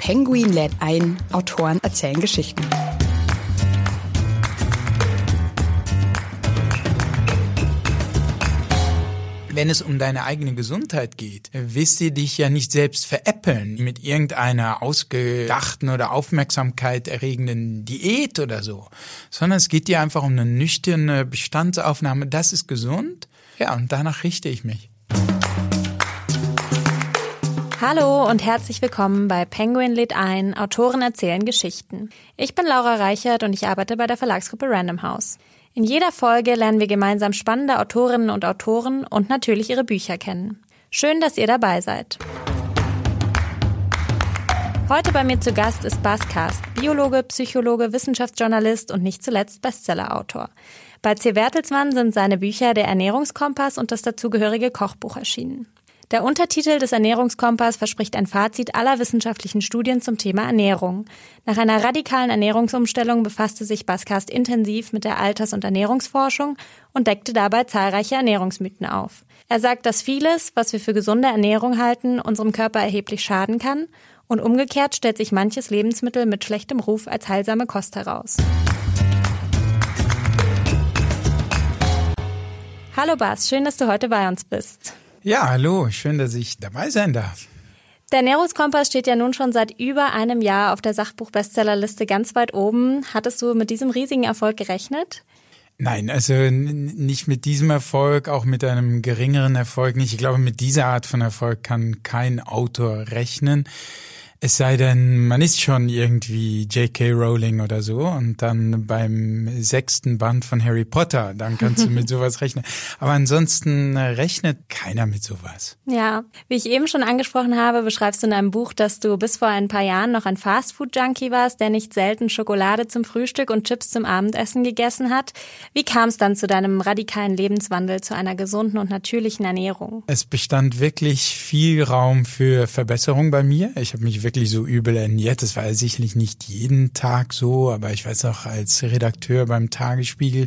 Penguin lädt ein, Autoren erzählen Geschichten. wenn es um deine eigene Gesundheit geht, wirst du dich ja nicht selbst veräppeln mit irgendeiner ausgedachten oder Aufmerksamkeit erregenden Diät oder so, sondern es geht dir einfach um eine nüchterne Bestandsaufnahme. Das ist gesund. Ja, und danach richte ich mich. Hallo und herzlich willkommen bei Penguin lädt ein, Autoren erzählen Geschichten. Ich bin Laura Reichert und ich arbeite bei der Verlagsgruppe Random House. In jeder Folge lernen wir gemeinsam spannende Autorinnen und Autoren und natürlich ihre Bücher kennen. Schön, dass ihr dabei seid. Heute bei mir zu Gast ist Bas Kast, Biologe, Psychologe, Wissenschaftsjournalist und nicht zuletzt Bestsellerautor. Bei C. Bertelsmann sind seine Bücher Der Ernährungskompass und das dazugehörige Kochbuch erschienen. Der Untertitel des Ernährungskompass verspricht ein Fazit aller wissenschaftlichen Studien zum Thema Ernährung. Nach einer radikalen Ernährungsumstellung befasste sich Baskast intensiv mit der Alters- und Ernährungsforschung und deckte dabei zahlreiche Ernährungsmythen auf. Er sagt, dass vieles, was wir für gesunde Ernährung halten, unserem Körper erheblich schaden kann und umgekehrt stellt sich manches Lebensmittel mit schlechtem Ruf als heilsame Kost heraus. Hallo Bas, schön, dass du heute bei uns bist. Ja, hallo, schön, dass ich dabei sein darf. Der Ernährungskompass steht ja nun schon seit über einem Jahr auf der Sachbuch-Bestsellerliste ganz weit oben. Hattest du mit diesem riesigen Erfolg gerechnet? Nein, also nicht mit diesem Erfolg, auch mit einem geringeren Erfolg nicht. Ich glaube, mit dieser Art von Erfolg kann kein Autor rechnen. Es sei denn, man ist schon irgendwie J.K. Rowling oder so und dann beim sechsten Band von Harry Potter, dann kannst du mit sowas rechnen. Aber ansonsten rechnet keiner mit sowas. Ja, wie ich eben schon angesprochen habe, beschreibst du in einem Buch, dass du bis vor ein paar Jahren noch ein Fastfood-Junkie warst, der nicht selten Schokolade zum Frühstück und Chips zum Abendessen gegessen hat. Wie kam es dann zu deinem radikalen Lebenswandel, zu einer gesunden und natürlichen Ernährung? Es bestand wirklich viel Raum für Verbesserung bei mir. Ich habe mich wirklich so übel ernährt. Das war sicherlich nicht jeden Tag so, aber ich weiß auch, als Redakteur beim Tagesspiegel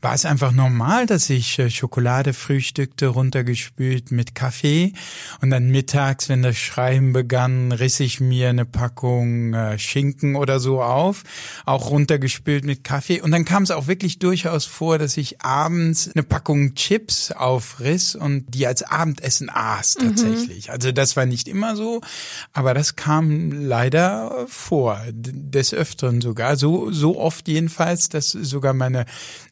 war es einfach normal, dass ich äh, Schokolade frühstückte, runtergespült mit Kaffee. Und dann mittags, wenn das Schreiben begann, riss ich mir eine Packung äh, Schinken oder so auf, auch runtergespült mit Kaffee. Und dann kam es auch wirklich durchaus vor, dass ich abends eine Packung Chips aufriss und die als Abendessen aß mhm. tatsächlich. Mhm. Also das war nicht immer so, aber das kam kam leider vor, des Öfteren sogar. So, so oft jedenfalls, dass sogar meine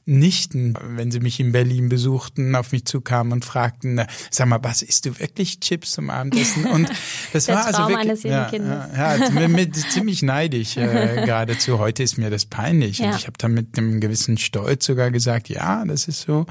Nichten, wenn sie mich in Berlin besuchten, auf mich zukamen und fragten, sag mal, was isst du wirklich Chips zum Abendessen? Und das war also wirklich, ja, ja, ja, mit, ziemlich neidisch äh, geradezu. Heute ist mir das peinlich. Ja. Und ich habe dann mit einem gewissen Stolz sogar gesagt, ja, das ist so.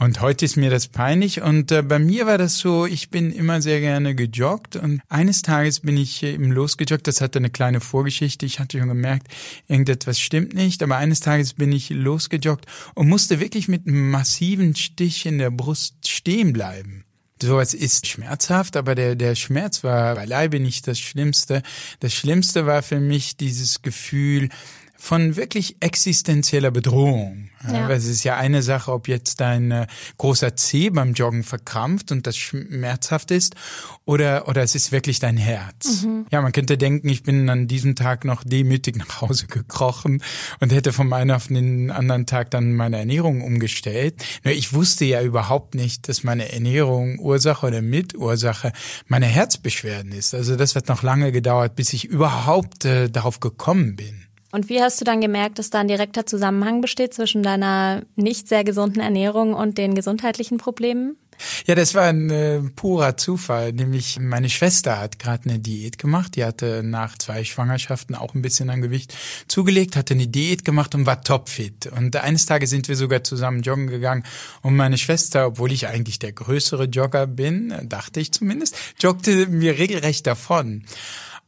Und heute ist mir das peinlich. Und äh, bei mir war das so, ich bin immer sehr gerne gejoggt. Und eines Tages bin ich äh, eben losgejoggt. Das hatte eine kleine Vorgeschichte. Ich hatte schon gemerkt, irgendetwas stimmt nicht. Aber eines Tages bin ich losgejoggt und musste wirklich mit einem massiven Stich in der Brust stehen bleiben. Sowas ist schmerzhaft, aber der, der Schmerz war beileibe nicht das Schlimmste. Das Schlimmste war für mich dieses Gefühl, von wirklich existenzieller Bedrohung. Ja. es ist ja eine Sache, ob jetzt dein äh, großer Zeh beim Joggen verkrampft und das schmerzhaft ist oder, oder es ist wirklich dein Herz. Mhm. Ja, man könnte denken, ich bin an diesem Tag noch demütig nach Hause gekrochen und hätte vom einen auf den anderen Tag dann meine Ernährung umgestellt. Nur ich wusste ja überhaupt nicht, dass meine Ernährung Ursache oder Mitursache meiner Herzbeschwerden ist. Also das wird noch lange gedauert, bis ich überhaupt äh, darauf gekommen bin. Und wie hast du dann gemerkt, dass da ein direkter Zusammenhang besteht zwischen deiner nicht sehr gesunden Ernährung und den gesundheitlichen Problemen? Ja, das war ein äh, purer Zufall. Nämlich meine Schwester hat gerade eine Diät gemacht. Die hatte nach zwei Schwangerschaften auch ein bisschen an Gewicht zugelegt, hatte eine Diät gemacht und war topfit. Und eines Tages sind wir sogar zusammen joggen gegangen. Und meine Schwester, obwohl ich eigentlich der größere Jogger bin, dachte ich zumindest, joggte mir regelrecht davon.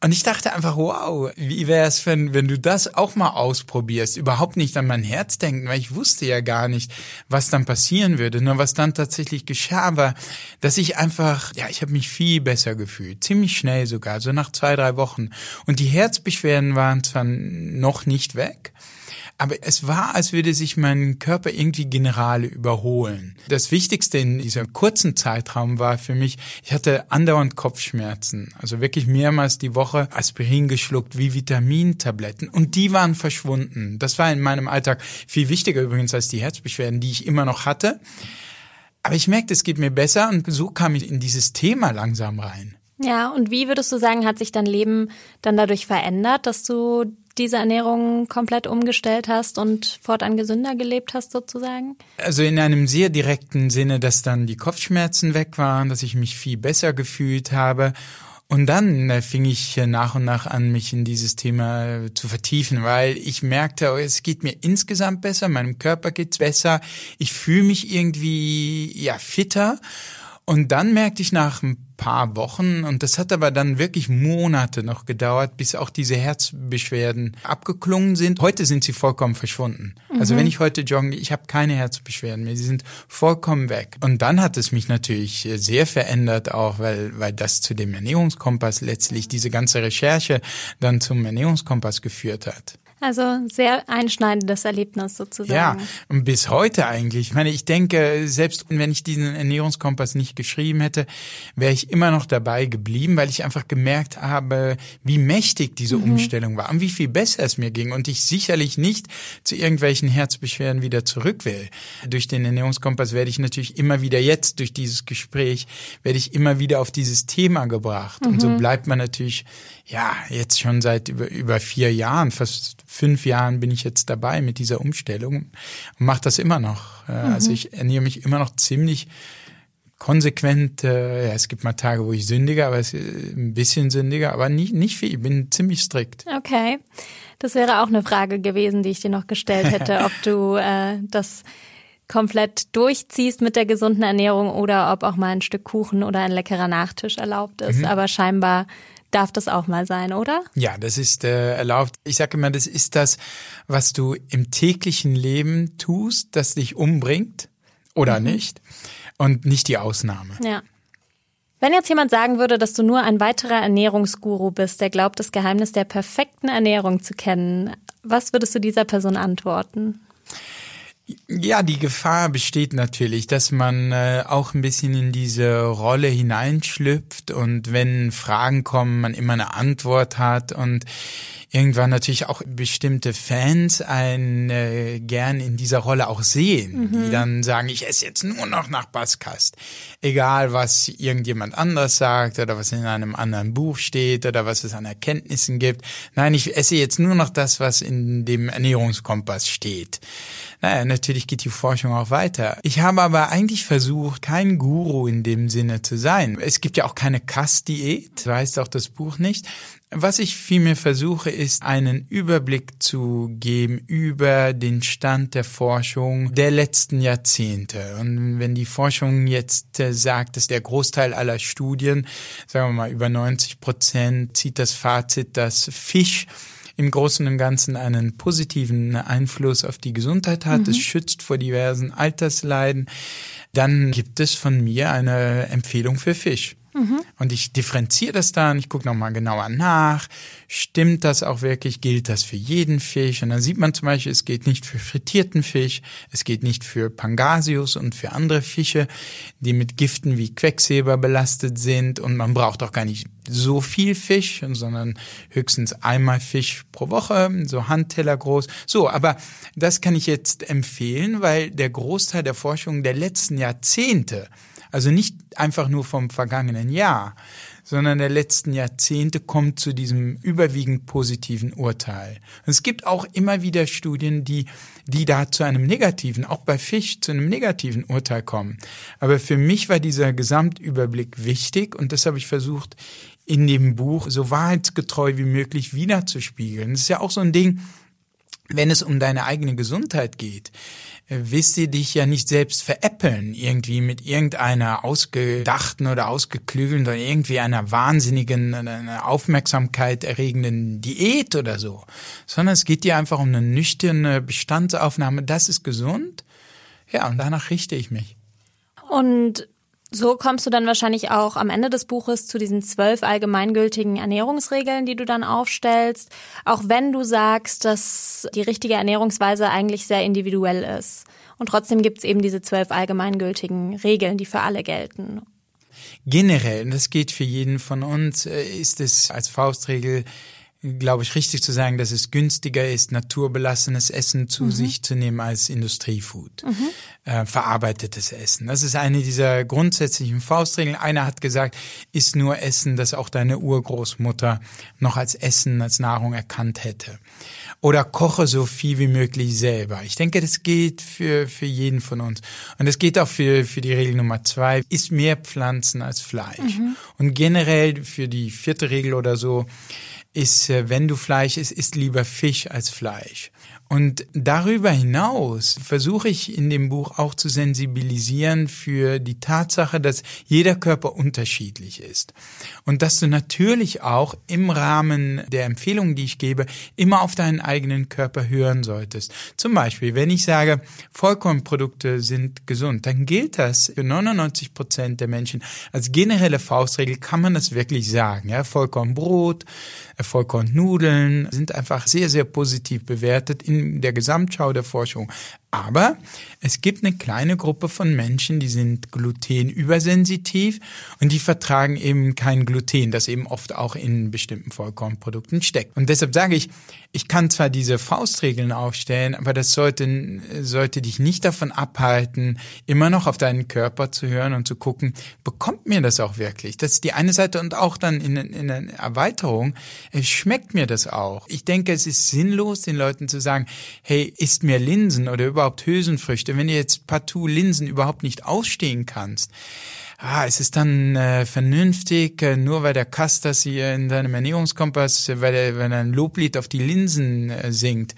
Und ich dachte einfach, wow, wie wäre es, wenn, wenn du das auch mal ausprobierst, überhaupt nicht an mein Herz denken, weil ich wusste ja gar nicht, was dann passieren würde. Nur was dann tatsächlich geschah, war, dass ich einfach, ja, ich habe mich viel besser gefühlt, ziemlich schnell sogar, so nach zwei, drei Wochen. Und die Herzbeschwerden waren zwar noch nicht weg, aber es war, als würde sich mein Körper irgendwie Generale überholen. Das Wichtigste in diesem kurzen Zeitraum war für mich, ich hatte andauernd Kopfschmerzen. Also wirklich mehrmals die Woche Aspirin geschluckt wie Vitamintabletten und die waren verschwunden. Das war in meinem Alltag viel wichtiger übrigens als die Herzbeschwerden, die ich immer noch hatte. Aber ich merkte, es geht mir besser und so kam ich in dieses Thema langsam rein. Ja, und wie würdest du sagen, hat sich dein Leben dann dadurch verändert, dass du diese Ernährung komplett umgestellt hast und fortan gesünder gelebt hast sozusagen? Also in einem sehr direkten Sinne, dass dann die Kopfschmerzen weg waren, dass ich mich viel besser gefühlt habe. Und dann äh, fing ich äh, nach und nach an, mich in dieses Thema äh, zu vertiefen, weil ich merkte, oh, es geht mir insgesamt besser, meinem Körper geht's besser, ich fühle mich irgendwie ja fitter und dann merkte ich nach ein paar Wochen, und das hat aber dann wirklich Monate noch gedauert, bis auch diese Herzbeschwerden abgeklungen sind. Heute sind sie vollkommen verschwunden. Also mhm. Also wenn ich heute jogge, ich habe keine Herzbeschwerden mehr, sie sind vollkommen weg. Und dann hat es mich natürlich sehr verändert, auch weil, weil das zu dem Ernährungskompass letztlich diese ganze Recherche dann zum Ernährungskompass geführt hat. Also sehr einschneidendes Erlebnis sozusagen. Ja, und bis heute eigentlich. Ich meine, ich denke, selbst wenn ich diesen Ernährungskompass nicht geschrieben hätte, wäre ich immer noch dabei geblieben, weil ich einfach gemerkt habe, wie mächtig diese mhm. Umstellung war und wie viel besser es mir ging und ich sicherlich nicht zu irgendwelchen Herzbeschwerden wieder zurück will. Durch den Ernährungskompass werde ich natürlich immer wieder jetzt, durch dieses Gespräch, werde ich immer wieder auf dieses Thema gebracht. Mhm. Und so mhm. bleibt man natürlich, ja, jetzt schon seit über, über vier Jahren, fast fünf Jahren bin ich jetzt dabei mit dieser Umstellung und mache das immer noch. Äh, mhm. Also ich ernähre mich immer noch ziemlich konsequent. Äh, ja, es gibt mal Tage, wo ich sündige, aber es ist ein bisschen sündiger, aber nicht, nicht viel. Ich bin ziemlich strikt. Okay. Das wäre auch eine Frage gewesen, die ich dir noch gestellt hätte, ob du äh, das komplett durchziehst mit der gesunden Ernährung oder ob auch mal ein Stück Kuchen oder ein leckerer Nachtisch erlaubt ist. Mhm. Aber scheinbar darf das auch mal sein, oder? Ja, das ist äh, erlaubt. Ich sage immer, das ist das, was du im täglichen Leben tust, das dich umbringt oder mhm. nicht und nicht die Ausnahme. Ja. Wenn jetzt jemand sagen würde, dass du nur ein weiterer Ernährungsguru bist, der glaubt, das Geheimnis der perfekten Ernährung zu kennen, was würdest du dieser Person antworten? Ja, die Gefahr besteht natürlich, dass man äh, auch ein bisschen in diese Rolle hineinschlüpft und wenn Fragen kommen, man immer eine Antwort hat und irgendwann natürlich auch bestimmte Fans einen äh, gern in dieser Rolle auch sehen, mhm. die dann sagen, ich esse jetzt nur noch nach Basskast. Egal, was irgendjemand anders sagt oder was in einem anderen Buch steht oder was es an Erkenntnissen gibt. Nein, ich esse jetzt nur noch das, was in dem Ernährungskompass steht. Naja, natürlich geht die Forschung auch weiter. Ich habe aber eigentlich versucht, kein Guru in dem Sinne zu sein. Es gibt ja auch keine Kast-Diät, so heißt auch das Buch nicht. Was ich vielmehr versuche, ist einen Überblick zu geben über den Stand der Forschung der letzten Jahrzehnte. Und wenn die Forschung jetzt äh, sagt, dass der Großteil aller Studien, sagen wir mal über 90 Prozent, zieht das Fazit, dass Fisch im Großen und Ganzen einen positiven Einfluss auf die Gesundheit hat. Mhm. Es schützt vor diversen Altersleiden. Dann gibt es von mir eine Empfehlung für Fisch. Mhm. Und ich differenziere das dann, ich gucke nochmal genauer nach, stimmt das auch wirklich, gilt das für jeden Fisch? Und dann sieht man zum Beispiel, es geht nicht für frittierten Fisch, es geht nicht für Pangasius und für andere Fische, die mit Giften wie Quecksilber belastet sind und man braucht auch gar nicht so viel Fisch, sondern höchstens einmal Fisch pro Woche, so Handteller groß. So, aber das kann ich jetzt empfehlen, weil der Großteil der Forschung der letzten Jahrzehnte also nicht einfach nur vom vergangenen Jahr, sondern der letzten Jahrzehnte kommt zu diesem überwiegend positiven Urteil. Und es gibt auch immer wieder Studien, die, die da zu einem negativen, auch bei Fisch, zu einem negativen Urteil kommen. Aber für mich war dieser Gesamtüberblick wichtig und das habe ich versucht, in dem Buch so wahrheitsgetreu wie möglich wiederzuspiegeln. Das ist ja auch so ein Ding, wenn es um deine eigene Gesundheit geht willst du dich ja nicht selbst veräppeln, irgendwie mit irgendeiner ausgedachten oder ausgeklügelten oder irgendwie einer wahnsinnigen, einer Aufmerksamkeit erregenden Diät oder so, sondern es geht dir einfach um eine nüchterne Bestandsaufnahme, das ist gesund. Ja, und danach richte ich mich. Und so kommst du dann wahrscheinlich auch am Ende des Buches zu diesen zwölf allgemeingültigen Ernährungsregeln, die du dann aufstellst, auch wenn du sagst, dass die richtige Ernährungsweise eigentlich sehr individuell ist. Und trotzdem gibt es eben diese zwölf allgemeingültigen Regeln, die für alle gelten. generell, und das geht für jeden von uns, äh, ist es als Faustregel glaube ich, richtig zu sagen, dass es günstiger ist, naturbelassenes Essen zu mhm. sich zu nehmen als Industriefood, mhm. äh, verarbeitetes Essen. Das ist eine dieser grundsätzlichen Faustregeln. Einer hat gesagt, isst nur Essen, das auch deine Urgroßmutter noch als Essen, als Nahrung erkannt hätte. Oder koche so viel wie möglich selber. Ich denke, das gilt für, für jeden von uns. Und das geht auch für, für die Regel Nummer zwei, isst mehr Pflanzen als Fleisch. Mhm. Und generell für die vierte Regel oder so, ist, äh, wenn du Fleisch isst, isst lieber Fisch als Fleisch. Und darüber hinaus versuche ich in dem Buch auch zu sensibilisieren für die Tatsache, dass jeder Körper unterschiedlich ist. Und dass du natürlich auch im Rahmen der Empfehlungen, die ich gebe, immer auf deinen eigenen Körper hören solltest. Zum Beispiel, wenn ich sage, Vollkornprodukte sind gesund, dann gilt das für 99 Prozent der Menschen. Als generelle Faustregel kann man das wirklich sagen. Ja, Vollkornbrot, Vollkornnudeln sind einfach sehr, sehr positiv bewertet in der Gesamtschau der Forschung. Aber es gibt eine kleine Gruppe von Menschen, die sind glutenübersensitiv und die vertragen eben kein Gluten, das eben oft auch in bestimmten Vollkornprodukten steckt. Und deshalb sage ich, ich kann zwar diese Faustregeln aufstellen, aber das sollte, sollte dich nicht davon abhalten, immer noch auf deinen Körper zu hören und zu gucken, bekommt mir das auch wirklich? Das ist die eine Seite und auch dann in, in einer Erweiterung, schmeckt mir das auch? Ich denke, es ist sinnlos, den Leuten zu sagen, hey, isst mir Linsen oder überhaupt Hülsenfrüchte, wenn du jetzt partout Linsen überhaupt nicht ausstehen kannst ah, es ist dann äh, vernünftig, äh, nur weil der Kass das hier in seinem Ernährungskompass, äh, weil er, wenn er ein Loblied auf die Linsen äh, singt,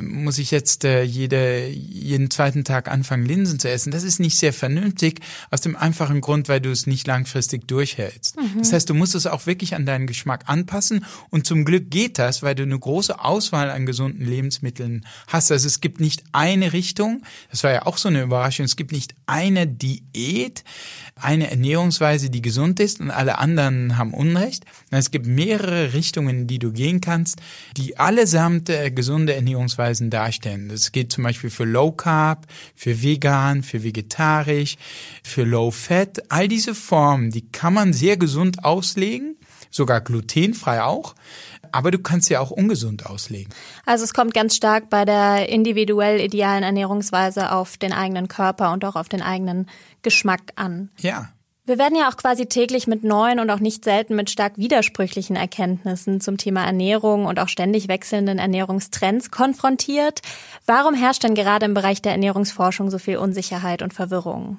muss ich jetzt äh, jede, jeden zweiten Tag anfangen, Linsen zu essen. Das ist nicht sehr vernünftig, aus dem einfachen Grund, weil du es nicht langfristig durchhältst. Mhm. Das heißt, du musst es auch wirklich an deinen Geschmack anpassen und zum Glück geht das, weil du eine große Auswahl an gesunden Lebensmitteln hast. Also es gibt nicht eine Richtung, das war ja auch so eine Überraschung, es gibt nicht eine Diät, eine Ernährungsweise, die gesund ist und alle anderen haben Unrecht. Es gibt mehrere Richtungen, die du gehen kannst, die allesamt äh, gesunde Ernährungsweise Ernährungsweisen darstellen. Das geht zum Beispiel für Low Carb, für Vegan, für Vegetarisch, für Low Fat. All diese Formen, die kann man sehr gesund auslegen, sogar glutenfrei auch. Aber du kannst ja auch ungesund auslegen. Also es kommt ganz stark bei der individuell idealen Ernährungsweise auf den eigenen Körper und auch auf den eigenen Geschmack an. Ja. Wir werden ja auch quasi täglich mit neuen und auch nicht selten mit stark widersprüchlichen Erkenntnissen zum Thema Ernährung und auch ständig wechselnden Ernährungstrends konfrontiert. Warum herrscht denn gerade im Bereich der Ernährungsforschung so viel Unsicherheit und Verwirrung?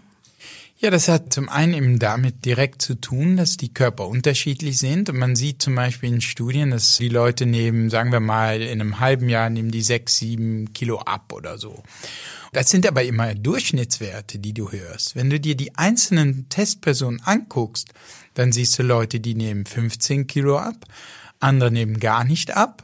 Ja, das hat zum einen eben damit direkt zu tun, dass die Körper unterschiedlich sind. Und man sieht zum Beispiel in Studien, dass die Leute nehmen, sagen wir mal, in einem halben Jahr nehmen die sechs, sieben Kilo ab oder so. Das sind aber immer Durchschnittswerte, die du hörst. Wenn du dir die einzelnen Testpersonen anguckst, dann siehst du Leute, die nehmen 15 Kilo ab, andere nehmen gar nicht ab.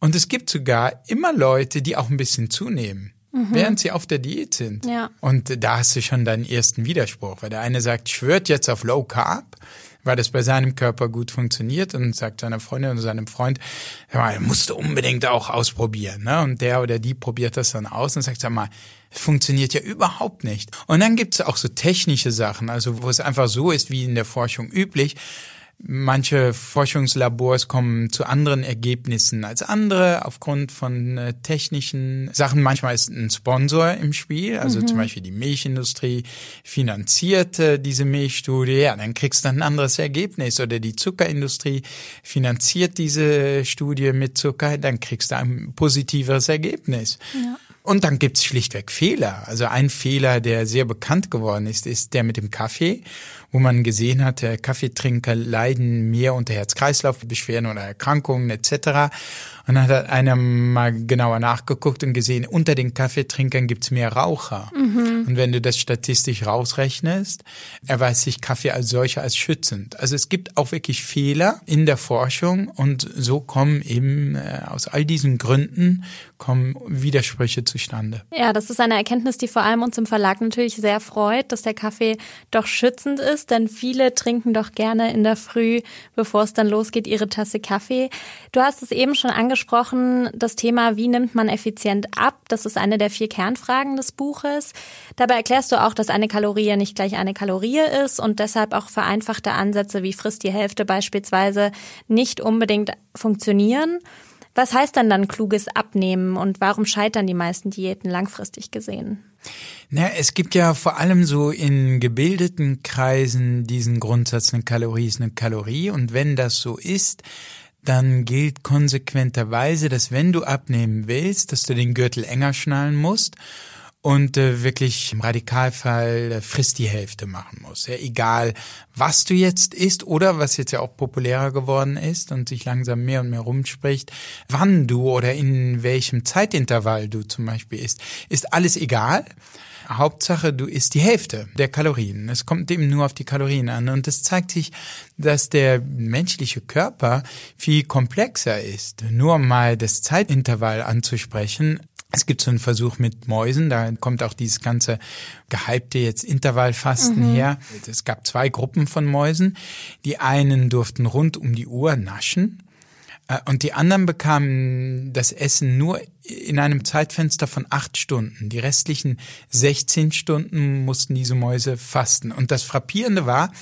Und es gibt sogar immer Leute, die auch ein bisschen zunehmen. Mhm. während sie auf der Diät sind. Ja. Und da hast du schon deinen ersten Widerspruch, weil der eine sagt, schwört jetzt auf Low Carb, weil das bei seinem Körper gut funktioniert und sagt seiner Freundin oder seinem Freund, ja, musst du unbedingt auch ausprobieren. Ne? Und der oder die probiert das dann aus und sagt, sag mal, funktioniert ja überhaupt nicht. Und dann gibt's auch so technische Sachen, also wo es einfach so ist wie in der Forschung üblich. Manche Forschungslabors kommen zu anderen Ergebnissen als andere aufgrund von äh, technischen Sachen. Manchmal ist ein Sponsor im Spiel, also mhm. zum Beispiel die Milchindustrie finanziert äh, diese Milchstudie, ja, dann kriegst du ein anderes Ergebnis. Oder die Zuckerindustrie finanziert diese Studie mit Zucker, dann kriegst du ein positiveres Ergebnis. Ja. Und dann gibt's schlichtweg Fehler. Also ein Fehler, der sehr bekannt geworden ist, ist der mit dem Kaffee, wo man gesehen hat, Kaffeetrinker leiden mehr unter Herz-Kreislauf-Beschwerden oder Erkrankungen etc. Und dann hat einer mal genauer nachgeguckt und gesehen, unter den Kaffeetrinkern gibt's mehr Raucher. Mhm. Und wenn du das statistisch rausrechnest, erweist sich Kaffee als solcher als schützend. Also es gibt auch wirklich Fehler in der Forschung und so kommen eben äh, aus all diesen Gründen kommen Widersprüche zustande. Ja, das ist eine Erkenntnis, die vor allem uns im Verlag natürlich sehr freut, dass der Kaffee doch schützend ist. ist, denn viele trinken doch gerne in der Früh, bevor es dann losgeht, ihre Tasse Kaffee. Du hast es eben schon angesprochen, das Thema, wie nimmt man effizient ab? Das ist eine der vier Kernfragen des Buches. Dabei erklärst du auch, dass eine Kalorie nicht gleich eine Kalorie ist und deshalb auch vereinfachte Ansätze wie frisst die Hälfte beispielsweise nicht unbedingt funktionieren. Was heißt dann dann kluges Abnehmen und warum scheitern die meisten Diäten langfristig gesehen? Na, es gibt ja vor allem so in gebildeten Kreisen diesen Grundsatz, eine Kalorie ist eine Kalorie. Und wenn das so ist, dann gilt konsequenterweise, dass wenn du abnehmen willst, dass du den Gürtel enger schnallen musst und äh, wirklich im Radikalfall äh, frisst die Hälfte machen muss. Ja, egal, was du jetzt isst oder was jetzt ja auch populärer geworden ist und sich langsam mehr und mehr rumspricht, wann du oder in welchem Zeitintervall du zum Beispiel isst, ist alles egal. Hauptsache, du isst die Hälfte der Kalorien. Es kommt eben nur auf die Kalorien an. Und es zeigt sich, dass der menschliche Körper viel komplexer ist. Nur mal das Zeitintervall anzusprechen, es gibt so einen Versuch mit Mäusen, da kommt auch dieses ganze gehypte jetzt Intervallfasten mhm. her. Es gab zwei Gruppen von Mäusen. Die einen durften rund um die Uhr naschen äh, und die anderen bekamen das Essen nur in einem Zeitfenster von acht Stunden. Die restlichen 16 Stunden mussten diese Mäuse fasten. Und das Frappierende war,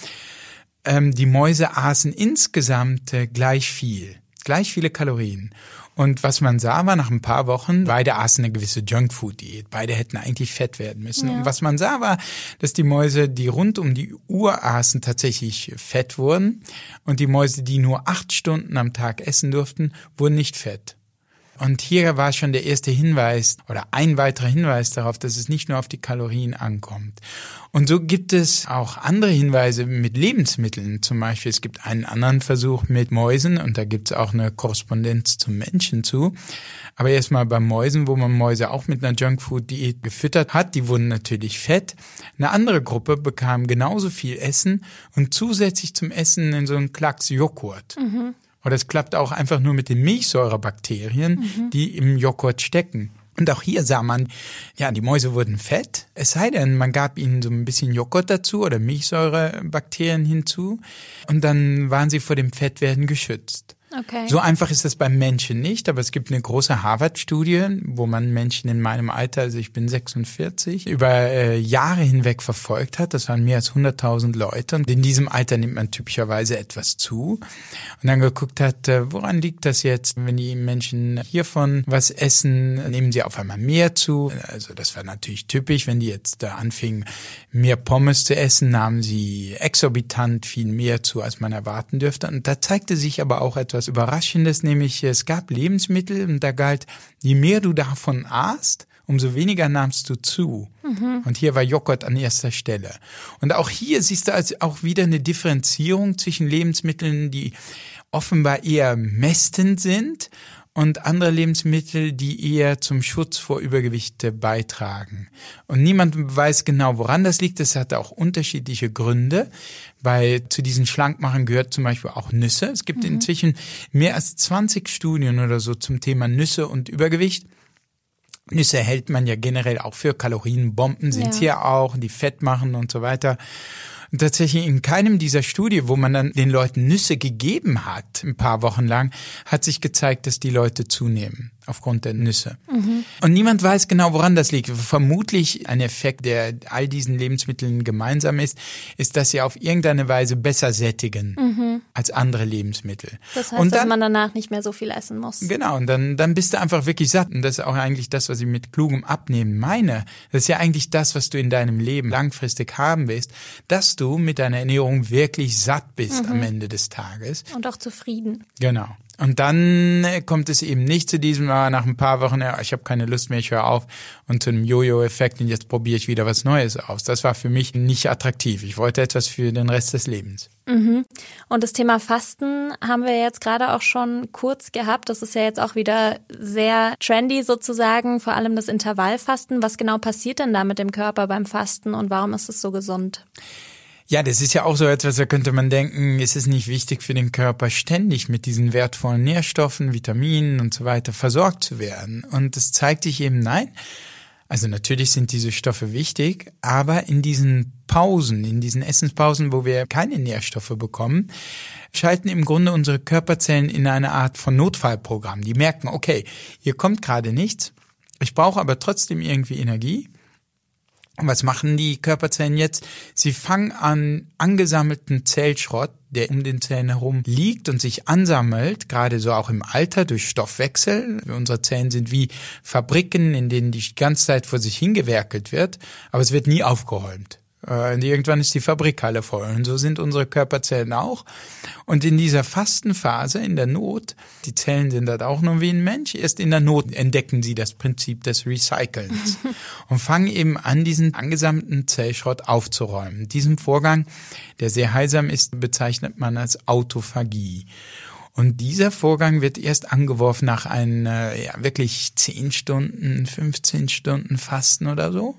ähm, die Mäuse aßen insgesamt äh, gleich viel, gleich viele Kalorien. Und was man sah, war nach ein paar Wochen, beide aßen eine gewisse Junkfood-Diät. Beide hätten eigentlich fett werden müssen. Ja. Und was man sah, war, dass die Mäuse, die rund um die Uhr aßen, tatsächlich fett wurden. Und die Mäuse, die nur acht Stunden am Tag essen durften, wurden nicht fett. Und hier war schon der erste Hinweis oder ein weiterer Hinweis darauf, dass es nicht nur auf die Kalorien ankommt. Und so gibt es auch andere Hinweise mit Lebensmitteln. Zum Beispiel, es gibt einen anderen Versuch mit Mäusen und da gibt es auch eine Korrespondenz zum Menschen zu. Aber erstmal bei Mäusen, wo man Mäuse auch mit einer Junkfood-Diät gefüttert hat, die wurden natürlich fett. Eine andere Gruppe bekam genauso viel Essen und zusätzlich zum Essen in so einen Klacks Joghurt. Mhm. Oder es klappt auch einfach nur mit den Milchsäurebakterien, mhm. die im Joghurt stecken. Und auch hier sah man, ja, die Mäuse wurden fett, es sei denn, man gab ihnen so ein bisschen Joghurt dazu oder Milchsäurebakterien hinzu und dann waren sie vor dem Fettwerden geschützt. Okay. So einfach ist das beim Menschen nicht, aber es gibt eine große Harvard-Studie, wo man Menschen in meinem Alter, also ich bin 46, über äh, Jahre hinweg verfolgt hat. Das waren mehr als 100.000 Leute und in diesem Alter nimmt man typischerweise etwas zu und dann geguckt hat, äh, woran liegt das jetzt, wenn die Menschen hiervon was essen, nehmen sie auf einmal mehr zu. Also das war natürlich typisch, wenn die jetzt da anfingen, mehr Pommes zu essen, nahmen sie exorbitant viel mehr zu, als man erwarten dürfte. Und da zeigte sich aber auch etwas etwas Überraschendes, nämlich es gab Lebensmittel und da galt, je mehr du davon aßt, umso weniger nahmst du zu. Mhm. Und hier war Joghurt an erster Stelle. Und auch hier siehst du also auch wieder eine Differenzierung zwischen Lebensmitteln, die offenbar eher mästend sind und andere Lebensmittel, die eher zum Schutz vor Übergewicht beitragen. Und niemand weiß genau, woran das liegt. Das hat auch unterschiedliche Gründe. Weil zu diesen Schlankmachern gehört zum Beispiel auch Nüsse. Es gibt mhm. inzwischen mehr als 20 Studien oder so zum Thema Nüsse und Übergewicht. Nüsse hält man ja generell auch für Kalorienbomben, sind ja. hier auch, die Fett machen und so weiter. Tatsächlich in keinem dieser Studien, wo man dann den Leuten Nüsse gegeben hat, ein paar Wochen lang, hat sich gezeigt, dass die Leute zunehmen aufgrund der Nüsse. Mhm. Und niemand weiß genau, woran das liegt. Vermutlich ein Effekt, der all diesen Lebensmitteln gemeinsam ist, ist, dass sie auf irgendeine Weise besser sättigen mhm. als andere Lebensmittel. Das heißt, und dann, dass man danach nicht mehr so viel essen muss. Genau, und dann, dann bist du einfach wirklich satt. Und das ist auch eigentlich das, was ich mit klugem Abnehmen meine. Das ist ja eigentlich das, was du in deinem Leben langfristig haben willst, dass du mit deiner Ernährung wirklich satt bist mhm. am Ende des Tages. Und auch zufrieden. Genau. Und dann äh, kommt es eben nicht zu diesem, ah, nach ein paar Wochen, ich habe keine Lust mehr, ich höre auf und zu einem Jojo-Effekt und jetzt probiere ich wieder was Neues aus. Das war für mich nicht attraktiv. Ich wollte etwas für den Rest des Lebens. Mhm. Und das Thema Fasten haben wir jetzt gerade auch schon kurz gehabt. Das ist ja jetzt auch wieder sehr trendy sozusagen, vor allem das Intervallfasten. Was genau passiert denn da mit dem Körper beim Fasten und warum ist es so gesund? Ja, das ist ja auch so etwas, da könnte man denken, ist es nicht wichtig für den Körper, ständig mit diesen wertvollen Nährstoffen, Vitaminen und so weiter versorgt zu werden. Und das zeigt sich eben, nein, Also natürlich sind diese Stoffe wichtig, aber in diesen Pausen, in diesen Essenspausen, wo wir keine Nährstoffe bekommen, schalten im Grunde unsere Körperzellen in eine Art von Notfallprogramm. Die merken, okay, hier kommt gerade nichts, ich brauche aber trotzdem irgendwie Energie was machen die Körperzellen jetzt? Sie fangen an, angesammelten Zellschrott, der um den Zellen herum liegt und sich ansammelt, gerade so auch im Alter durch Stoffwechsel. Unsere Zellen sind wie Fabriken, in denen die ganze Zeit vor sich hingewerkelt wird, aber es wird nie aufgeräumt. Äh, und irgendwann ist die Fabrikhalle voll. Und so sind unsere Körperzellen auch. Und in dieser Fastenphase, in der Not, die Zellen sind dort auch nur wie ein Mensch, erst in der Not entdecken sie das Prinzip des Recycelns und fangen eben an, diesen angesammelten Zellschrott aufzuräumen. Diesen Vorgang, der sehr heilsam ist, bezeichnet man als Autophagie. Und dieser Vorgang wird erst angeworfen nach einem ja, wirklich 10 Stunden, 15 Stunden Fasten oder so.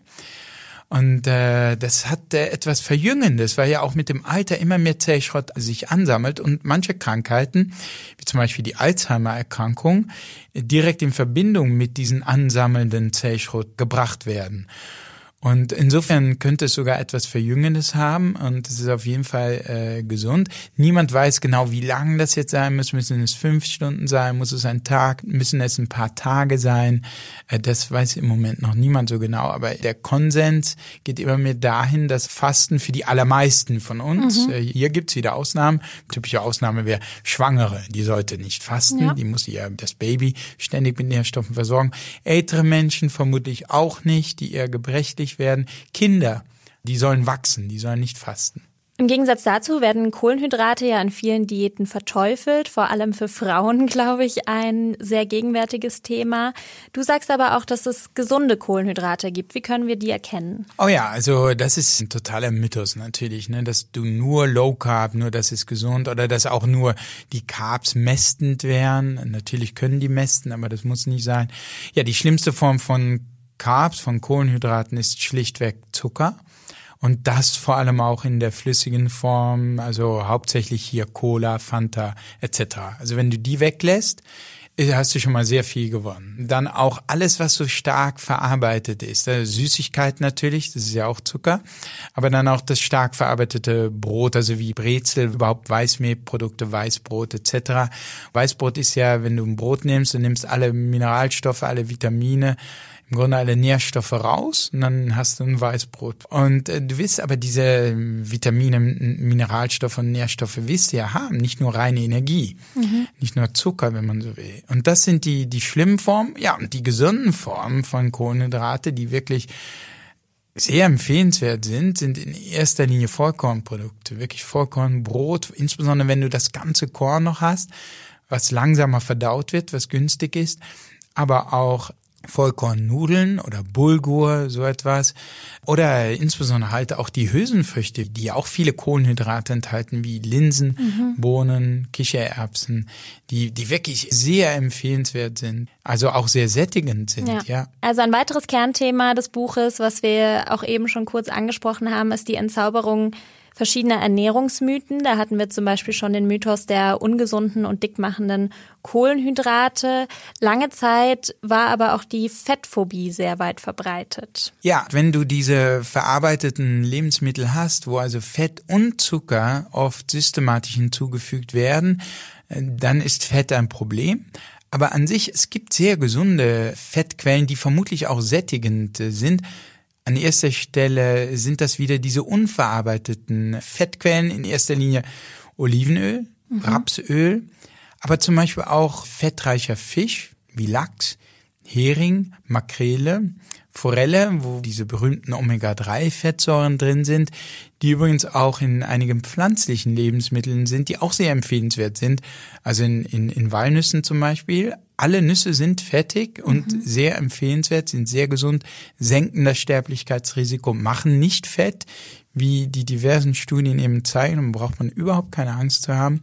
Und äh, das hat äh, etwas Verjüngendes, weil ja auch mit dem Alter immer mehr Zellschrott sich ansammelt und manche Krankheiten, wie zum Beispiel die Alzheimer-Erkrankung, direkt in Verbindung mit diesen ansammelnden Zellschrott gebracht werden. Und insofern könnte es sogar etwas Verjüngendes haben und es ist auf jeden Fall äh, gesund. Niemand weiß genau, wie lang das jetzt sein muss. Müssen es fünf Stunden sein? Muss es ein Tag? Müssen es ein paar Tage sein? Äh, das weiß im Moment noch niemand so genau. Aber der Konsens geht immer mehr dahin, dass Fasten für die allermeisten von uns, mhm. äh, hier gibt's wieder Ausnahmen. Typische Ausnahme wäre Schwangere, die sollte nicht fasten. Ja. Die muss ja das Baby ständig mit Nährstoffen versorgen. Ältere Menschen vermutlich auch nicht, die eher gebrechlich werden. Kinder, die sollen wachsen, die sollen nicht fasten. Im Gegensatz dazu werden Kohlenhydrate ja in vielen Diäten verteufelt, vor allem für Frauen, glaube ich, ein sehr gegenwärtiges Thema. Du sagst aber auch, dass es gesunde Kohlenhydrate gibt. Wie können wir die erkennen? Oh ja, also das ist ein totaler Mythos natürlich, ne? dass du nur Low Carb, nur das ist gesund oder dass auch nur die Carbs mästend wären. Natürlich können die mästen, aber das muss nicht sein. Ja, die schlimmste Form von Carbs, von Kohlenhydraten ist schlichtweg Zucker. Und das vor allem auch in der flüssigen Form, also hauptsächlich hier Cola, Fanta etc. Also wenn du die weglässt, hast du schon mal sehr viel gewonnen. Dann auch alles, was so stark verarbeitet ist. Also Süßigkeit natürlich, das ist ja auch Zucker. Aber dann auch das stark verarbeitete Brot, also wie Brezel, überhaupt Weißmehlprodukte, Weißbrot etc. Weißbrot ist ja, wenn du ein Brot nimmst, du nimmst alle Mineralstoffe, alle Vitamine, im Grunde alle Nährstoffe raus und dann hast du ein Weißbrot. Und äh, du willst aber diese Vitamine, Mineralstoffe und Nährstoffe willst du ja haben, nicht nur reine Energie, mhm. nicht nur Zucker, wenn man so will. Und das sind die, die schlimmen Formen, ja, und die gesunden Formen von Kohlenhydrate, die wirklich sehr empfehlenswert sind, sind in erster Linie Vollkornprodukte, wirklich Vollkornbrot, insbesondere wenn du das ganze Korn noch hast, was langsamer verdaut wird, was günstig ist, aber auch Vollkornnudeln oder Bulgur, so etwas. Oder insbesondere halt auch die Hülsenfrüchte, die auch viele Kohlenhydrate enthalten, wie Linsen, mhm. Bohnen, Kichererbsen, die, die wirklich sehr empfehlenswert sind. Also auch sehr sättigend sind, ja. ja. Also ein weiteres Kernthema des Buches, was wir auch eben schon kurz angesprochen haben, ist die Entzauberung verschiedene Ernährungsmythen. Da hatten wir zum Beispiel schon den Mythos der ungesunden und dickmachenden Kohlenhydrate. Lange Zeit war aber auch die Fettphobie sehr weit verbreitet. Ja, wenn du diese verarbeiteten Lebensmittel hast, wo also Fett und Zucker oft systematisch hinzugefügt werden, dann ist Fett ein Problem. Aber an sich, es gibt sehr gesunde Fettquellen, die vermutlich auch sättigend sind. An erster Stelle sind das wieder diese unverarbeiteten Fettquellen, in erster Linie Olivenöl, mhm. Rapsöl, aber zum Beispiel auch fettreicher Fisch wie Lachs, Hering, Makrele, Forelle, wo diese berühmten Omega-3-Fettsäuren drin sind, die übrigens auch in einigen pflanzlichen Lebensmitteln sind, die auch sehr empfehlenswert sind. Also in, in, in Walnüssen zum Beispiel. Alle Nüsse sind fettig und mhm. sehr empfehlenswert, sind sehr gesund, senken das Sterblichkeitsrisiko, machen nicht fett, wie die diversen Studien eben zeigen, und braucht man überhaupt keine Angst zu haben.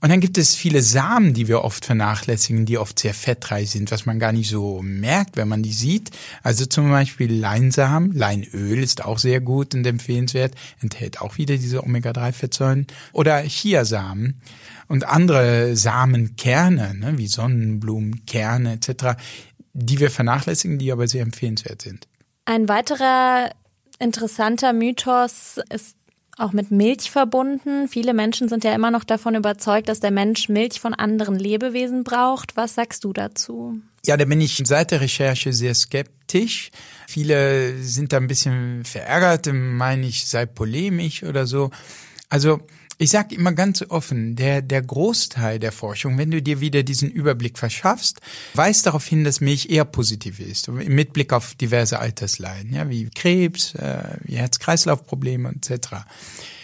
Und dann gibt es viele Samen, die wir oft vernachlässigen, die oft sehr fettreich sind, was man gar nicht so merkt, wenn man die sieht. Also zum Beispiel Leinsamen, Leinöl ist auch sehr gut und empfehlenswert, enthält auch wieder diese Omega-3-Fettsäuren. Oder Chiasamen und andere Samenkerne, ne, wie Sonnenblumenkerne etc., die wir vernachlässigen, die aber sehr empfehlenswert sind. Ein weiterer interessanter Mythos ist auch mit Milch verbunden. Viele Menschen sind ja immer noch davon überzeugt, dass der Mensch Milch von anderen Lebewesen braucht. Was sagst du dazu? Ja, da bin ich seit der Recherche sehr skeptisch. Viele sind da ein bisschen verärgert, meine ich sei polemisch oder so. Also ich sage immer ganz offen, der, der Großteil der Forschung, wenn du dir wieder diesen Überblick verschaffst, weist darauf hin, dass Milch eher positiv ist, mit Blick auf diverse Altersleiden, ja, wie Krebs, äh, wie Herz-Kreislauf-Probleme etc.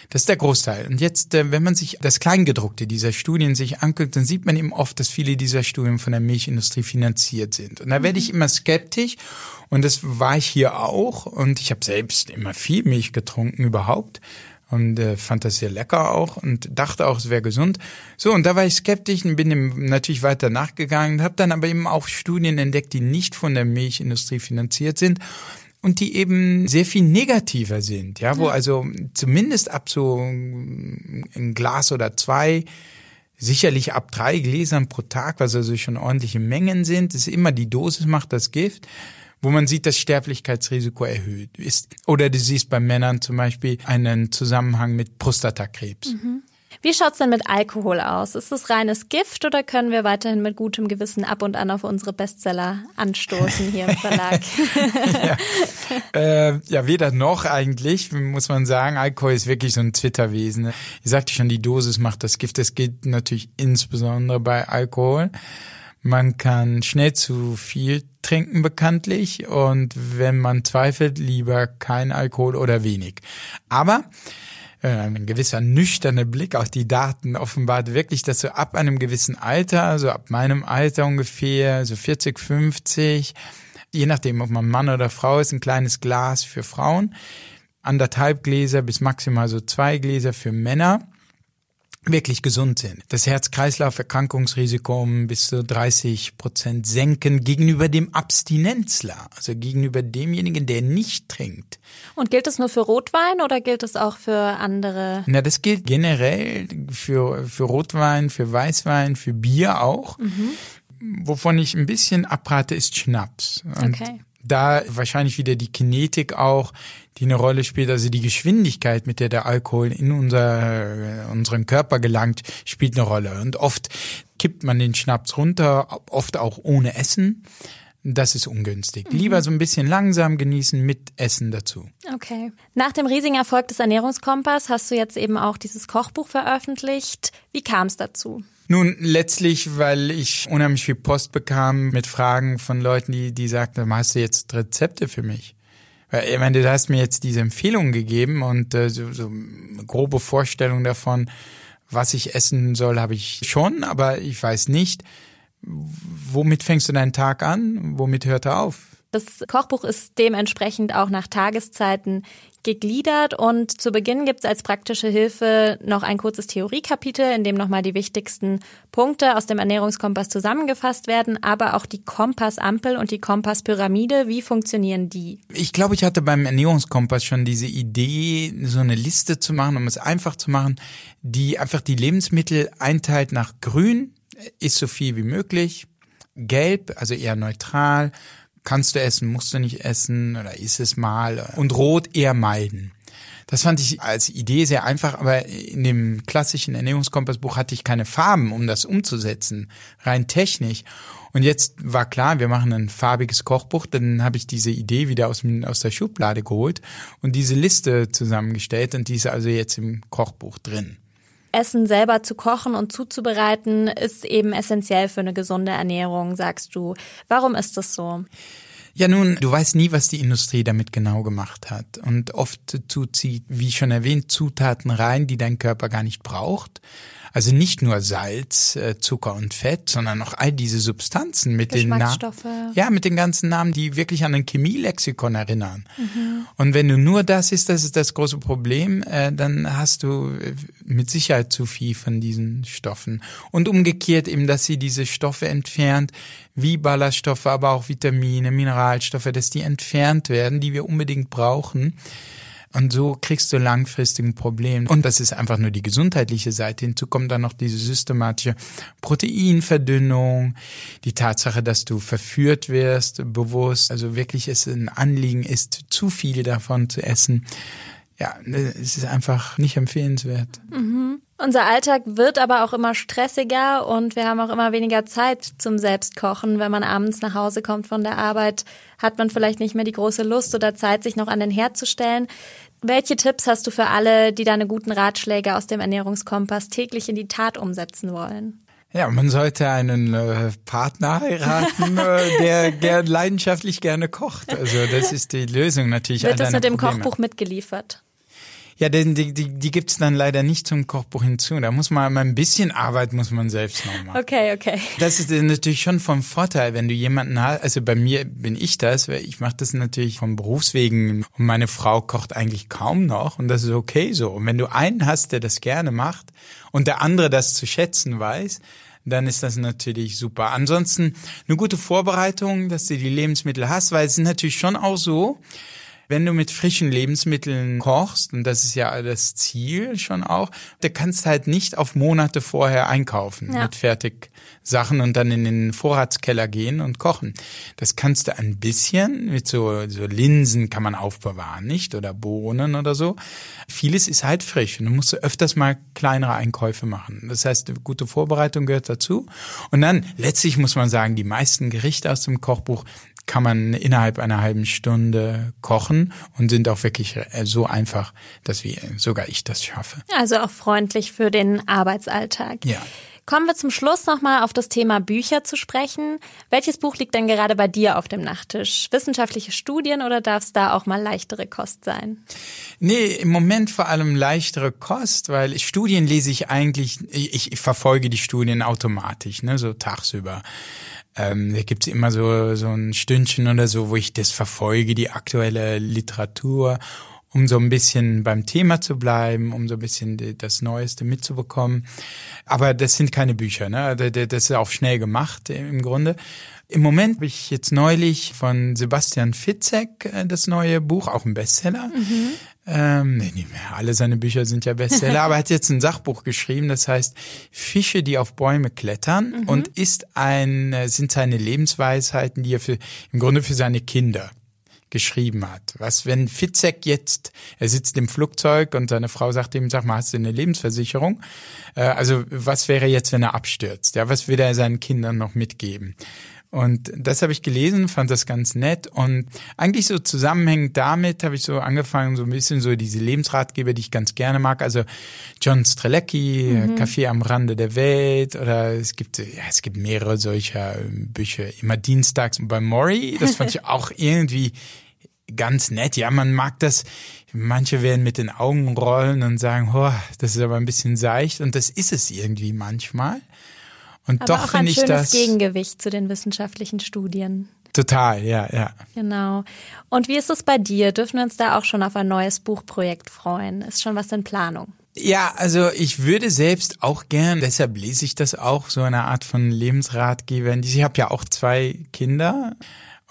Das ist der Großteil. Und jetzt, äh, wenn man sich das Kleingedruckte dieser Studien sich anguckt, dann sieht man eben oft, dass viele dieser Studien von der Milchindustrie finanziert sind. Und da werde ich immer skeptisch. Und das war ich hier auch. Und ich habe selbst immer viel Milch getrunken überhaupt und äh, fand das sehr lecker auch und dachte auch, es wäre gesund. So, und da war ich skeptisch und bin dem natürlich weiter nachgegangen, habe dann aber eben auch Studien entdeckt, die nicht von der Milchindustrie finanziert sind und die eben sehr viel negativer sind, ja, wo also zumindest ab so ein Glas oder zwei sicherlich ab drei Gläsern pro Tag, was also schon ordentliche Mengen sind, ist immer die Dosis macht das Gift wo man sieht, das Sterblichkeitsrisiko erhöht ist. Oder du siehst bei Männern zum Beispiel einen Zusammenhang mit Prostatakrebs. Mhm. Wie schaut's denn mit Alkohol aus? Ist es reines Gift oder können wir weiterhin mit gutem Gewissen ab und an auf unsere Bestseller anstoßen hier im Verlag? ja. Äh, ja, weder noch eigentlich, muss man sagen. Alkohol ist wirklich so ein Zwitterwesen. Ich sagte schon, die Dosis macht das Gift. Das gilt natürlich insbesondere bei Alkohol. Man kann schnell zu viel trinken bekanntlich und wenn man zweifelt, lieber kein Alkohol oder wenig. Aber äh, ein gewisser nüchterner Blick auf die Daten offenbart wirklich, dass so ab einem gewissen Alter, also ab meinem Alter ungefähr, so 40, 50, je nachdem, ob man Mann oder Frau ist, ein kleines Glas für Frauen, anderthalb Gläser bis maximal so zwei Gläser für Männer wirklich gesund sind. Das Herz-Kreislauf-Erkrankungsrisiko um bis zu 30 Prozent senken gegenüber dem Abstinenzler, also gegenüber demjenigen, der nicht trinkt. Und gilt es nur für Rotwein oder gilt es auch für andere? Na, das gilt generell für, für Rotwein, für Weißwein, für Bier auch. Mhm. Wovon ich ein bisschen abrate, ist Schnaps. Und okay da wahrscheinlich wieder die Kinetik auch, die eine Rolle spielt, also die Geschwindigkeit, mit der der Alkohol in unser, unseren Körper gelangt, spielt eine Rolle. Und oft kippt man den Schnaps runter, oft auch ohne Essen. Das ist ungünstig. Mhm. Lieber so ein bisschen langsam genießen mit Essen dazu. Okay. Nach dem riesigen Erfolg des Ernährungskompass hast du jetzt eben auch dieses Kochbuch veröffentlicht. Wie kam es dazu? Nun, letztlich, weil ich unheimlich viel Post bekam mit Fragen von Leuten, die, die sagten, hast du jetzt Rezepte für mich? Weil, ich meine, du hast mir jetzt diese Empfehlungen gegeben und äh, so, so eine grobe Vorstellung davon, was ich essen soll, habe ich schon, aber ich weiß nicht, womit fängst du deinen Tag an? Womit hört er auf? Das Kochbuch ist dementsprechend auch nach Tageszeiten gegliedert und zu Beginn gibt es als praktische Hilfe noch ein kurzes Theoriekapitel, in dem nochmal die wichtigsten Punkte aus dem Ernährungskompass zusammengefasst werden, aber auch die Kompassampel und die Kompasspyramide, wie funktionieren die? Ich glaube, ich hatte beim Ernährungskompass schon diese Idee, so eine Liste zu machen, um es einfach zu machen, die einfach die Lebensmittel einteilt nach grün, ist so viel wie möglich, gelb, also eher neutral, kannst du essen, musst du nicht essen oder isst es mal und rot eher meiden. Das fand ich als Idee sehr einfach, aber in dem klassischen Ernährungskompassbuch hatte ich keine Farben, um das umzusetzen, rein technisch. Und jetzt war klar, wir machen ein farbiges Kochbuch, dann habe ich diese Idee wieder aus, aus der Schublade geholt und diese Liste zusammengestellt und die ist also jetzt im Kochbuch drin. Essen selber zu kochen und zuzubereiten ist eben essentiell für eine gesunde Ernährung, sagst du. Warum ist das so? Ja, nun, du weißt nie, was die Industrie damit genau gemacht hat. Und oft sie, wie schon erwähnt, Zutaten rein, die dein Körper gar nicht braucht. Also nicht nur Salz, äh, Zucker und Fett, sondern auch all diese Substanzen mit den Namen. Ja, mit den ganzen Namen, die wirklich an ein Chemielexikon erinnern. Mhm. Und wenn du nur das isst, das ist das große Problem, äh, dann hast du äh, mit Sicherheit zu viel von diesen Stoffen. Und umgekehrt eben, dass sie diese Stoffe entfernt, wie Ballaststoffe, aber auch Vitamine, Mineralstoffe, dass die entfernt werden, die wir unbedingt brauchen Und so kriegst du langfristig ein Problem. Und das ist einfach nur die gesundheitliche Seite. Hinzu kommt dann noch diese systematische Proteinverdünnung, die Tatsache, dass du verführt wirst, bewusst. Also wirklich es ein Anliegen ist, zu viel davon zu essen. Ja, es ist einfach nicht empfehlenswert. Mhm. Unser Alltag wird aber auch immer stressiger und wir haben auch immer weniger Zeit zum Selbstkochen. Wenn man abends nach Hause kommt von der Arbeit, hat man vielleicht nicht mehr die große Lust oder Zeit, sich noch an den Herd zu stellen. Welche Tipps hast du für alle, die deine guten Ratschläge aus dem Ernährungskompass täglich in die Tat umsetzen wollen? Ja, man sollte einen äh, Partner heiraten, äh, der gern, leidenschaftlich gerne kocht. Also das ist die Lösung natürlich. Wird das mit dem Probleme. Kochbuch mitgeliefert? Ja, denn die, die, die gibt's dann leider nicht zum Kochbuch hinzu. Da muss man ein bisschen Arbeit muss man selbst noch machen. Okay, okay. Das ist natürlich schon vom Vorteil, wenn du jemanden hast. Also bei mir bin ich das, weil ich mache das natürlich vom Berufswegen und meine Frau kocht eigentlich kaum noch und das ist okay so. Und wenn du einen hast, der das gerne macht und der andere das zu schätzen weiß, dann ist das natürlich super. Ansonsten eine gute Vorbereitung, dass du die Lebensmittel hast, weil es ist natürlich schon auch so, wenn du mit frischen Lebensmitteln kochst, und das ist ja das Ziel schon auch, da kannst halt nicht auf Monate vorher einkaufen ja. mit Fertigsachen und dann in den Vorratskeller gehen und kochen. Das kannst du ein bisschen mit so, so Linsen kann man aufbewahren, nicht? Oder Bohnen oder so. Vieles ist halt frisch und du musst öfters mal kleinere Einkäufe machen. Das heißt, gute Vorbereitung gehört dazu. Und dann letztlich muss man sagen, die meisten Gerichte aus dem Kochbuch kann man innerhalb einer halben Stunde kochen und sind auch wirklich äh, so einfach, dass wir, sogar ich das schaffe. Also auch freundlich für den Arbeitsalltag. Ja. Kommen wir zum Schluss nochmal auf das Thema Bücher zu sprechen. Welches Buch liegt denn gerade bei dir auf dem Nachttisch? Wissenschaftliche Studien oder darf es da auch mal leichtere Kost sein? Nee, im Moment vor allem leichtere Kost, weil Studien lese ich eigentlich, ich, ich verfolge die Studien automatisch, ne, so tagsüber. Ähm, da gibt's immer so, so ein Stündchen oder so, wo ich das verfolge, die aktuelle Literatur, um so ein bisschen beim Thema zu bleiben, um so ein bisschen das Neueste mitzubekommen. Aber das sind keine Bücher, ne? Das ist auch schnell gemacht im Grunde. Im Moment habe ich jetzt neulich von Sebastian Fitzek äh, das neue Buch, auch ein Bestseller. Mhm. Ähm, nee, nicht mehr. Alle seine Bücher sind ja Bestseller, aber er hat jetzt ein Sachbuch geschrieben, das heißt Fische, die auf Bäume klettern mhm. und ist ein, sind seine Lebensweisheiten, die er für, im Grunde für seine Kinder geschrieben hat. Was, wenn Fitzek jetzt, er sitzt im Flugzeug und seine Frau sagt ihm, sag mal, hast du eine Lebensversicherung? Äh, also was wäre jetzt, wenn er abstürzt? Ja, was will er seinen Kindern noch mitgeben? Und das habe ich gelesen, fand das ganz nett. Und eigentlich so zusammenhängend damit habe ich so angefangen, so ein bisschen so diese Lebensratgeber, die ich ganz gerne mag. Also John Strelecki, mhm. Café am Rande der Welt oder es gibt, ja, es gibt mehrere solcher Bücher. Immer dienstags bei Maury. Das fand ich auch irgendwie ganz nett. Ja, man mag das. Manche werden mit den Augen rollen und sagen, oh, das ist aber ein bisschen seicht. Und das ist es irgendwie manchmal. Und Aber doch finde ich das Gegengewicht zu den wissenschaftlichen Studien. Total, ja, ja. Genau. Und wie ist es bei dir? Dürfen wir uns da auch schon auf ein neues Buchprojekt freuen? Ist schon was in Planung? Ja, also ich würde selbst auch gern, deshalb lese ich das auch, so eine Art von Lebensratgeber. Ich habe ja auch zwei Kinder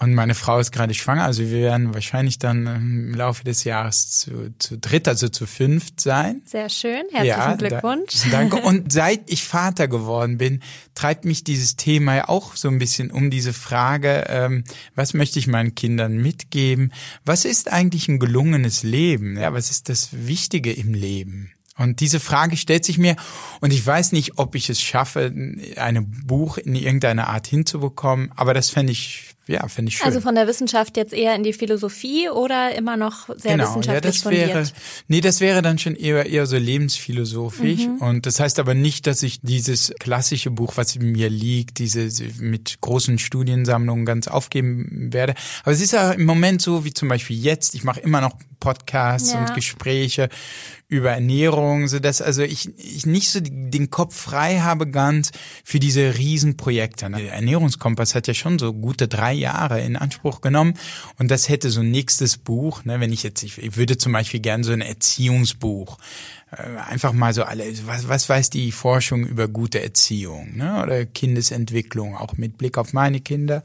und meine Frau ist gerade schwanger, also wir werden wahrscheinlich dann im Laufe des Jahres zu, zu dritt, also zu fünft sein. Sehr schön, herzlichen ja, Glückwunsch. Da, danke. Und seit ich Vater geworden bin, treibt mich dieses Thema ja auch so ein bisschen um diese Frage, ähm, was möchte ich meinen Kindern mitgeben? Was ist eigentlich ein gelungenes Leben? Ja, was ist das Wichtige im Leben? Und diese Frage stellt sich mir, und ich weiß nicht, ob ich es schaffe, ein Buch in irgendeiner Art hinzubekommen, aber das fände ich ja, finde ich schön. Also von der Wissenschaft jetzt eher in die Philosophie oder immer noch sehr genau, wissenschaftlich ja, das fundiert? wäre, nee, das wäre dann schon eher, eher so lebensphilosophisch. Mhm. Und das heißt aber nicht, dass ich dieses klassische Buch, was mir liegt, diese mit großen Studiensammlungen ganz aufgeben werde. Aber es ist ja im Moment so, wie zum Beispiel jetzt, ich mache immer noch Podcasts ja. und Gespräche über Ernährung, so dass also ich, ich nicht so den Kopf frei habe ganz für diese Riesenprojekte. Der Ernährungskompass hat ja schon so gute drei drei Jahre in Anspruch genommen. Und das hätte so ein nächstes Buch, ne, wenn ich jetzt, ich, ich würde zum Beispiel gerne so ein Erziehungsbuch äh, einfach mal so alle, was, was weiß die Forschung über gute Erziehung ne? oder Kindesentwicklung, auch mit Blick auf meine Kinder,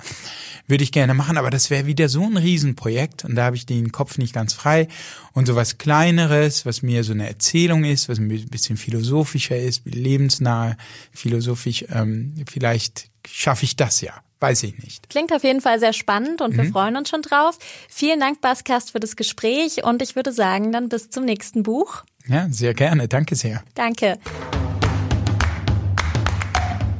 würde ich gerne machen, aber das wäre wieder so ein Riesenprojekt und da habe ich den Kopf nicht ganz frei und so was Kleineres, was mir so eine Erzählung ist, was ein bisschen philosophischer ist, lebensnahe, philosophisch, ähm, vielleicht schaffe ich das ja. Weiß ich nicht. Klingt auf jeden Fall sehr spannend und mhm. wir freuen uns schon drauf. Vielen Dank, Baskast, für das Gespräch und ich würde sagen, dann bis zum nächsten Buch. Ja, sehr gerne. Danke sehr. Danke.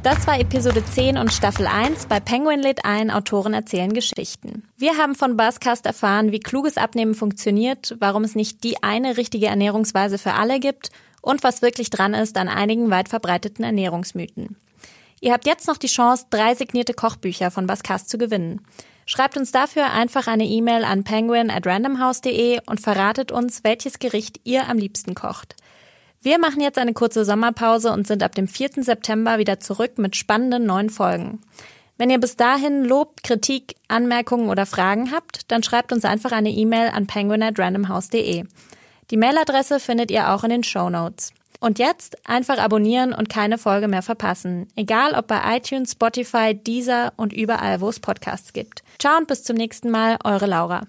Das war Episode 10 und Staffel 1 bei Penguin lädt ein, Autoren erzählen Geschichten. Wir haben von Buzzcast erfahren, wie kluges Abnehmen funktioniert, warum es nicht die eine richtige Ernährungsweise für alle gibt und was wirklich dran ist an einigen weit verbreiteten Ernährungsmythen. Ihr habt jetzt noch die Chance, drei signierte Kochbücher von Buzzcast zu gewinnen. Schreibt uns dafür einfach eine E-Mail an penguin at randomhouse.de und verratet uns, welches Gericht ihr am liebsten kocht. Wir machen jetzt eine kurze Sommerpause und sind ab dem 4. September wieder zurück mit spannenden neuen Folgen. Wenn ihr bis dahin Lob, Kritik, Anmerkungen oder Fragen habt, dann schreibt uns einfach eine E-Mail an penguin at randomhouse.de. Die Mailadresse findet ihr auch in den Show Notes. Und jetzt einfach abonnieren und keine Folge mehr verpassen. Egal ob bei iTunes, Spotify, Deezer und überall, wo es Podcasts gibt. Ciao und bis zum nächsten Mal, eure Laura.